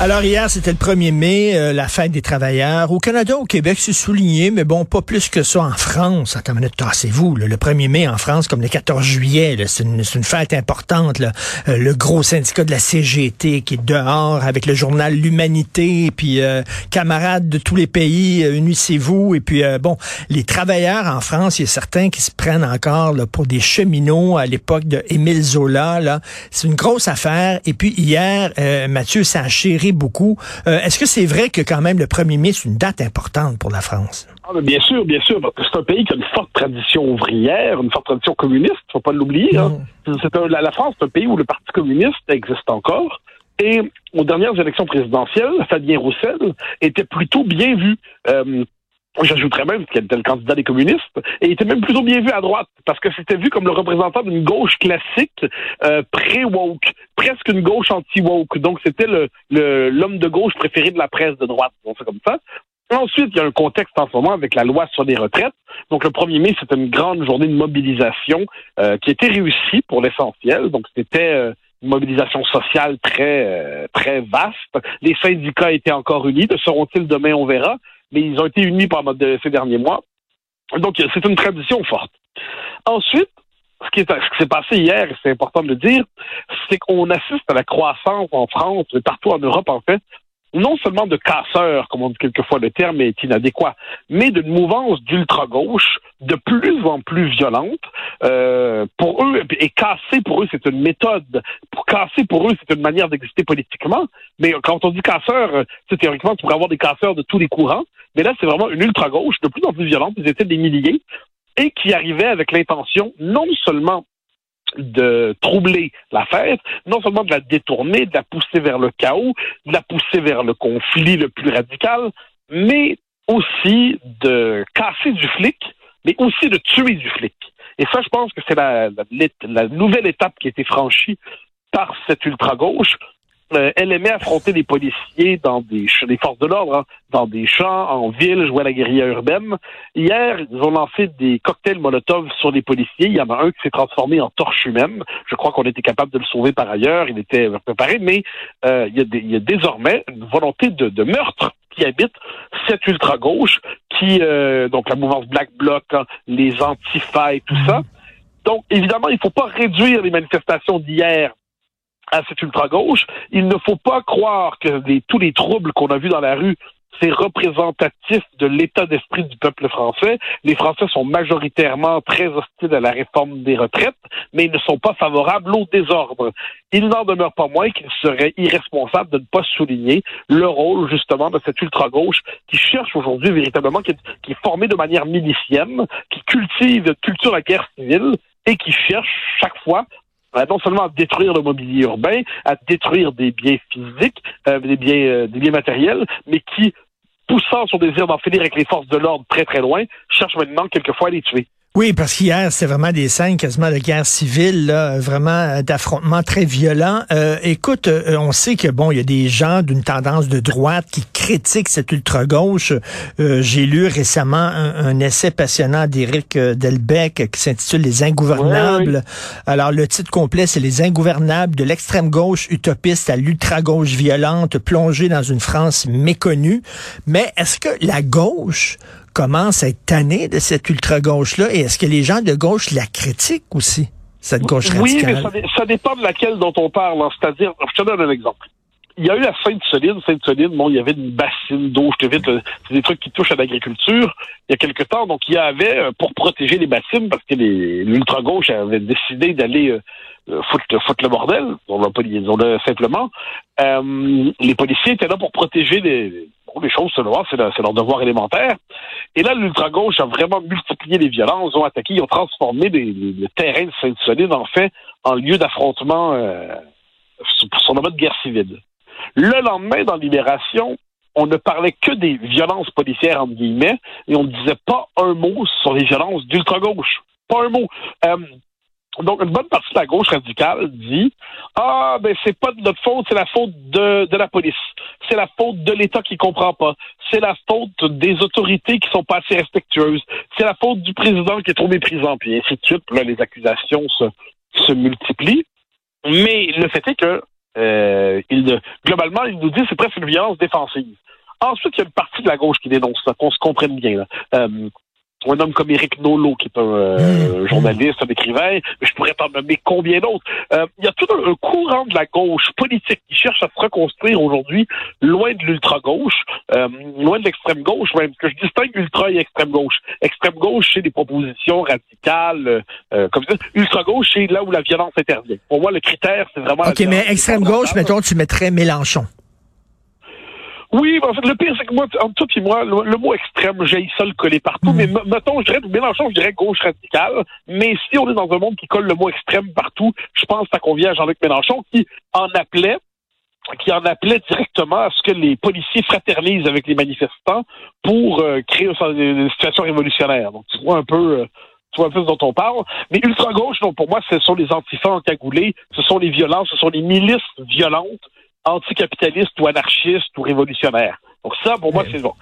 Alors hier, c'était le 1er mai, euh, la fête des travailleurs. Au Canada, au Québec, c'est souligné, mais bon, pas plus que ça en France. Attends une minute, tassez-vous. Le 1er mai en France, comme le 14 juillet, c'est, une, une fête importante. Là. Euh, le gros syndicat de la CGT qui est dehors avec le journal L'Humanité, puis euh, camarades de tous les pays, euh, unissez-vous. Et puis, euh, bon, les travailleurs en France, il y a certains qui se prennent encore là, pour des cheminots à l'époque de Émile Zola. C'est une grosse affaire. Et puis hier, euh, Mathieu, ça beaucoup. Euh, est-ce que c'est vrai que quand même le 1er mai, c'est une date importante pour la France? Ah, bien sûr, bien sûr, parce que c'est un pays qui a une forte tradition ouvrière, une forte tradition communiste, faut pas l'oublier. Hein. La, la France, c'est un pays où le Parti communiste existe encore. Et aux dernières élections présidentielles, Fabien Roussel était plutôt bien vu. Euh, J'ajouterais même qu'il était le candidat des communistes et il était même plutôt bien vu à droite parce que c'était vu comme le représentant d'une gauche classique euh, pré-woke, presque une gauche anti-woke. Donc c'était le le- l'homme de gauche préféré de la presse de droite, on fait comme ça. Ensuite, il y a un contexte en ce moment avec la loi sur les retraites. Donc, le 1er mai, c'était une grande journée de mobilisation euh, qui était réussie pour l'essentiel. Donc, c'était euh, une mobilisation sociale très euh, très vaste. Les syndicats étaient encore unis. Le seront-ils demain? On verra. Mais ils ont été unis pendant ces derniers mois. Donc, c'est une tradition forte. Ensuite, ce qui s'est passé hier, et c'est important de le dire, c'est qu'on assiste à la croissance en France et partout en Europe, en fait, non seulement de casseurs, comme on dit quelquefois le terme est inadéquat, mais d'une mouvance d'ultra-gauche de plus en plus violente. Euh, pour eux, et casser pour eux, c'est une méthode. Pour casser pour eux, c'est une manière d'exister politiquement. Mais quand on dit casseur, euh, théoriquement, tu pourrais avoir des casseurs de tous les courants. Mais là, c'est vraiment une ultra-gauche de plus en plus violente. Ils étaient des milliers et qui arrivaient avec l'intention non seulement de troubler la fête, non seulement de la détourner, de la pousser vers le chaos, de la pousser vers le conflit le plus radical, mais aussi de casser du flic, mais aussi de tuer du flic. Et ça, je pense que c'est la, la, la nouvelle étape qui a été franchie par cette ultra-gauche. Euh, elle aimait affronter les policiers dans des, des forces de l'ordre, hein, dans des champs, en ville, jouer à la guérilla urbaine. Hier, ils ont lancé des cocktails Molotov sur les policiers. Il y en a un qui s'est transformé en torche humaine. Je crois qu'on était capable de le sauver par ailleurs. Il était préparé, mais euh, il, y a des- il y a désormais une volonté de, de meurtre qui habite cette ultra-gauche, qui, euh, donc la mouvance Black Bloc, hein, les antifas et tout ça. Donc, évidemment, il ne faut pas réduire les manifestations d'hier à cette ultra-gauche. Il ne faut pas croire que tous les troubles qu'on a vus dans la rue, c'est représentatif de l'état d'esprit du peuple français. Les Français sont majoritairement très hostiles à la réforme des retraites, mais ils ne sont pas favorables au désordre. Il n'en demeure pas moins qu'il serait irresponsable de ne pas souligner le rôle justement de cette ultra-gauche qui cherche aujourd'hui véritablement, qui est, formée de manière milicienne, qui cultive, culture la guerre civile et qui cherche chaque fois non seulement à détruire le mobilier urbain, à détruire des biens physiques, euh, des biens, euh, des biens matériels, mais qui, poussant son désir d'en finir avec les forces de l'ordre très très loin, cherche maintenant quelquefois à les tuer. Oui, parce qu'hier, c'était vraiment des scènes quasiment de guerre civile, là, vraiment euh, d'affrontements très violents. Euh, écoute, euh, on sait que bon, il y a des gens d'une tendance de droite qui critiquent cette ultra-gauche. Euh, J'ai lu récemment un, un essai passionnant d'Éric euh, Delbecq qui s'intitule Les Ingouvernables. Ouais, Alors, le titre complet, c'est Les Ingouvernables de l'extrême gauche utopiste à l'ultra-gauche violente plongée dans une France méconnue. Mais est-ce que la gauche commence à être tannée de cette ultra-gauche-là et est-ce que les gens de gauche la critiquent aussi, cette gauche Oui, radicale? mais ça, dé- ça dépend de laquelle dont on parle. hein. C'est-à-dire, je te donne un exemple. Il y a eu la Sainte-Soline. Sainte-Soline, bon, il y avait une bassine d'eau. Je te vite, euh, c'est des trucs qui touchent à l'agriculture. Il y a quelque temps, donc il y avait, euh, pour protéger les bassines, parce que l'ultra-gauche avait décidé d'aller euh, euh, foutre le bordel, on va pas disons-le simplement, euh, les policiers étaient là pour protéger les, bon, les choses, c'est leur, devoir élémentaire. Et là, l'ultra-gauche a vraiment multiplié les violences, ils ont attaqué, ils ont transformé le terrain de Sainte-Soline, en lieu d'affrontement euh, sur le mode guerre civile. Le lendemain, dans Libération, on ne parlait que des violences policières, entre guillemets, et on ne disait pas un mot sur les violences d'ultra-gauche. Pas un mot. Euh, Donc, une bonne partie de la gauche radicale dit Ah, ben, c'est pas de notre faute, c'est la faute de, de la police. C'est la faute de l'État qui comprend pas. C'est la faute des autorités qui sont pas assez respectueuses. C'est la faute du président qui est trop méprisant, puis ainsi de suite. Là, les accusations se, se multiplient. Mais le fait est que, euh, il, globalement, il nous dit c'est presque une violence défensive. Ensuite, il y a une partie de la gauche qui dénonce ça, qu'on se comprenne bien. Là. Euh, un homme comme Éric Nolot, qui est un euh, mmh. journaliste, un écrivain, mais je pourrais t'en nommer combien d'autres. Euh, il y a tout un, courant de la gauche politique qui cherche à se reconstruire aujourd'hui loin de l'ultra-gauche, euh, loin de l'extrême-gauche, même que je distingue ultra et extrême-gauche. Extrême-gauche, c'est des propositions radicales, comme ça. Ultra-gauche, c'est là où la violence intervient. Pour moi, le critère, c'est vraiment... OK, mais extrême-gauche, mettons, tu mettrais Mélenchon. Oui, en fait, le pire, c'est que moi, entre toi et moi, le, mot extrême, j'ai ça le coller partout. Mais mm. mettons, je dirais, Mélenchon, je dirais gauche radicale. Mais si on est dans un monde qui colle le mot extrême partout, je pense que ça convient à Jean-Luc Mélenchon qui en appelait qui en appelait directement à ce que les policiers fraternisent avec les manifestants pour euh, créer une situation révolutionnaire. Donc, tu vois un peu... Euh, tu vois un peu ce dont on parle. Mais ultra-gauche, non, pour moi, ce sont les antifas encagoulés, ce sont les violences, ce sont les milices violentes anticapitaliste ou anarchiste ou révolutionnaire. Donc ça, pour moi, c'est bon.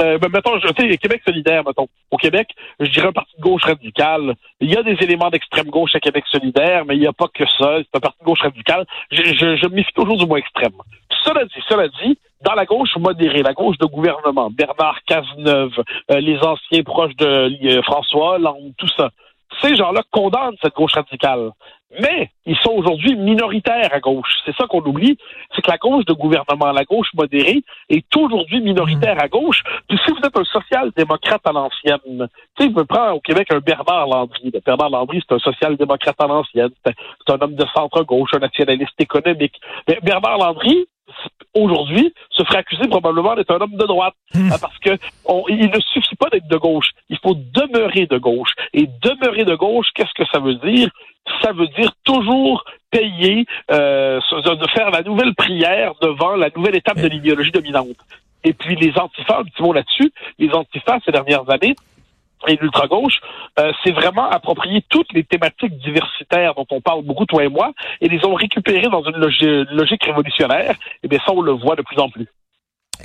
Euh, ben, mettons, je sais, Québec solidaire, mettons. Au Québec, je dirais un parti de gauche radicale. Il y a des éléments d'extrême gauche à Québec solidaire, mais il n'y a pas que ça. C'est un parti de gauche radicale. Je, je, je me méfie toujours du mot extrême. Cela dit, cela dit, dans la gauche modérée, la gauche de gouvernement, Bernard Cazeneuve, euh, les anciens proches de euh, François Hollande, tout ça, ces gens-là condamnent cette gauche radicale. Mais ils sont aujourd'hui minoritaires à gauche. C'est ça qu'on oublie, c'est que la gauche de gouvernement, la gauche modérée, est aujourd'hui minoritaire à gauche. Puis si vous êtes un social-démocrate à l'ancienne, tu sais, je prends au Québec un Bernard Landry. Bernard Landry, c'est un social-démocrate à l'ancienne. C'est un homme de centre-gauche, un nationaliste économique. Mais Bernard Landry, aujourd'hui, se ferait accuser probablement d'être un homme de droite. Hein, parce que il ne suffit pas d'être de gauche. Il faut demeurer de gauche. Et demeurer de gauche, qu'est-ce que ça veut dire? Ça veut dire toujours payer, euh, de faire la nouvelle prière devant la nouvelle étape de l'idéologie dominante. Et puis les antifas, un petit mot là-dessus, les antifas ces dernières années, et l'ultra-gauche, euh, c'est vraiment approprier toutes les thématiques diversitaires dont on parle beaucoup, toi et moi, et les ont récupérées dans une logique révolutionnaire. Et bien ça, on le voit de plus en plus.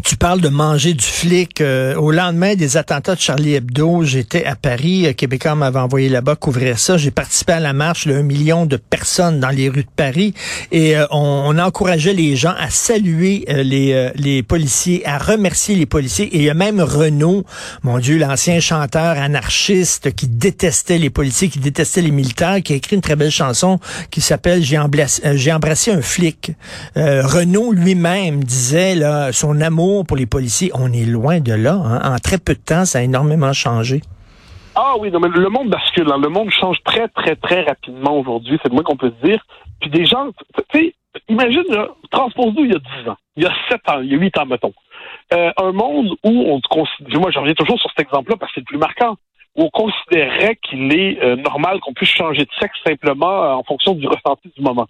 Tu parles de manger du flic. Euh, au lendemain des attentats de Charlie Hebdo, j'étais à Paris. Euh, Québécois m'avait envoyé là-bas couvrir ça. J'ai participé à la marche d'un million de personnes dans les rues de Paris et euh, on, encourageait les gens à saluer les, les policiers, à remercier les policiers. Et il y a même Renaud, mon Dieu, l'ancien chanteur anarchiste qui détestait les policiers, qui détestait les militaires, qui a écrit une très belle chanson qui s'appelle J'ai embrassé, embrassé un flic. Renaud lui-même disait là, son amour pour les policiers, on est loin de là. Hein. En très peu de temps, ça a énormément changé. Ah oui, non, mais le monde bascule. Hein. Le monde change très, très, très rapidement aujourd'hui. C'est le moins qu'on peut se dire. Puis des gens, tu sais, imagine, transpose-nous il y a 10 ans, il y a 7 ans, il y a 8 ans, mettons. Euh, un monde où on considère, moi je reviens toujours sur cet exemple-là parce que c'est le plus marquant, où on considérait qu'il est euh, normal qu'on puisse changer de sexe simplement euh, en fonction du ressenti du moment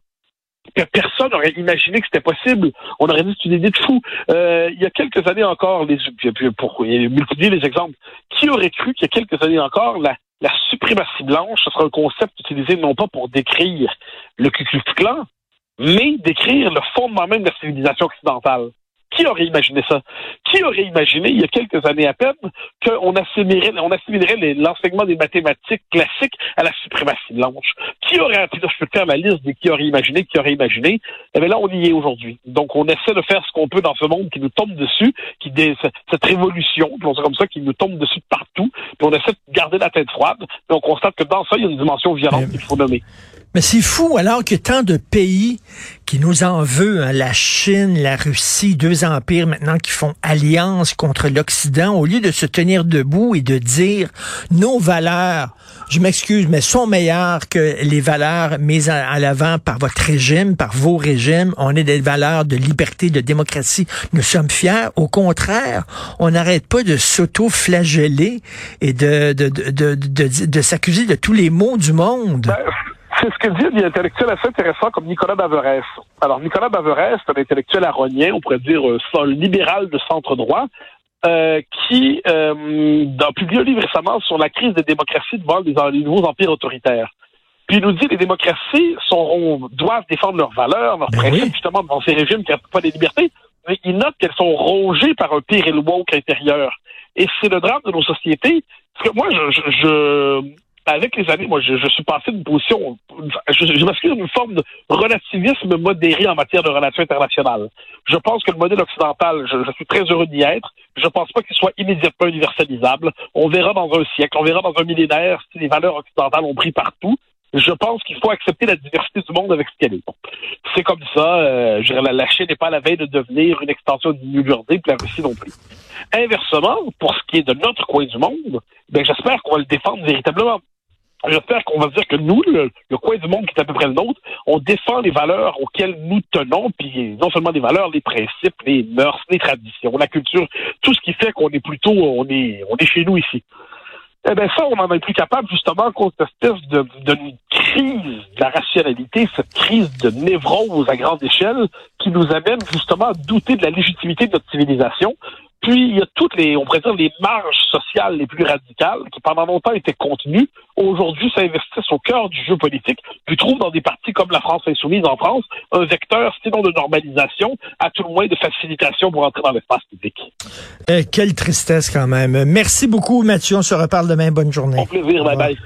personne n'aurait imaginé que c'était possible. On aurait dit c'est une idée de fou. Euh, il y a quelques années encore, les, pour multiplier les exemples, qui aurait cru qu'il y a quelques années encore, la, la suprématie blanche, ce serait un concept utilisé non pas pour décrire le Ku Klux Klan, mais décrire le fondement même de la civilisation occidentale. Qui aurait imaginé ça? Qui aurait imaginé, il y a quelques années à peine, qu'on assimilerait, on assimilerait l'enseignement des mathématiques classiques à la suprématie blanche? Qui aurait, je peux faire la liste de qui aurait imaginé, qui aurait imaginé? Eh bien là, on y est aujourd'hui. Donc, on essaie de faire ce qu'on peut dans ce monde qui nous tombe dessus, qui cette révolution, c'est comme ça, qui nous tombe dessus de partout, puis on essaie de garder la tête froide, puis on constate que dans ça, il y a une dimension violente qu'il faut nommer. Mais c'est fou, alors que tant de pays qui nous en veut, hein, la Chine, la Russie, deux empires maintenant qui font alliance contre l'Occident, au lieu de se tenir debout et de dire nos valeurs, je m'excuse, mais sont meilleures que les valeurs mises à, l'avant par votre régime, par vos régimes. On est des valeurs de liberté, de démocratie. Nous sommes fiers. Au contraire, on n'arrête pas de s'auto-flageller et de, de, de, de, de s'accuser de tous les maux du monde. Ben, c'est ce que dit un intellectuel assez intéressant comme Nicolas Baverès. Alors, Nicolas Baverès, c'est un intellectuel aronien, on pourrait dire euh, libéral de centre-droit, euh, qui euh, a publié un livre récemment sur la crise des démocraties devant les, nouveaux empires autoritaires. Puis il nous dit les démocraties sont, doivent défendre leurs valeurs, leurs Ben principes, oui. justement, devant ces régimes qui n'ont pas les libertés. Mais il note qu'elles sont rongées par un pire woke intérieur. Et c'est le drame de nos sociétés. Parce que moi, je, je, je- avec les années, moi, je, suis passé d'une position, je, je m'excuse, une forme de relativisme modéré en matière de relations internationales. Je pense que le modèle occidental, je, suis très heureux d'y être. Je pense pas qu'il soit immédiatement universalisable. On verra dans un siècle, on verra dans un millénaire si les valeurs occidentales ont pris partout. Je pense qu'il faut accepter la diversité du monde avec ce qu'elle est. C'est comme ça. Euh, je dirais, la, Chine n'est pas à la veille de devenir une extension du New puis la Russie non plus. Inversement, pour ce qui est de notre coin du monde, ben, j'espère qu'on va le défendre véritablement. J'espère qu'on va dire que nous, le, coin du monde qui est à peu près le nôtre, on défend les valeurs auxquelles nous tenons, puis non seulement les valeurs, les principes, les mœurs, les traditions, la culture, tout ce qui fait qu'on est plutôt, on est, on est chez nous ici. Eh bien, ça, on en est plus capable, justement, contre cette espèce de, de crise de la rationalité, cette crise de névrose à grande échelle qui nous amène, justement, à douter de la légitimité de notre civilisation. Puis, il y a toutes les, on pourrait dire, les marges sociales les plus radicales qui, pendant longtemps, étaient contenues, aujourd'hui s'investissent au cœur du jeu politique, puis trouvent dans des partis comme la France insoumise en France un vecteur, sinon de normalisation, à tout le moins de facilitation pour entrer dans l'espace public. Euh, quelle tristesse quand même. Merci beaucoup, Mathieu. On se reparle demain. Bonne journée. Au plaisir, bye bye.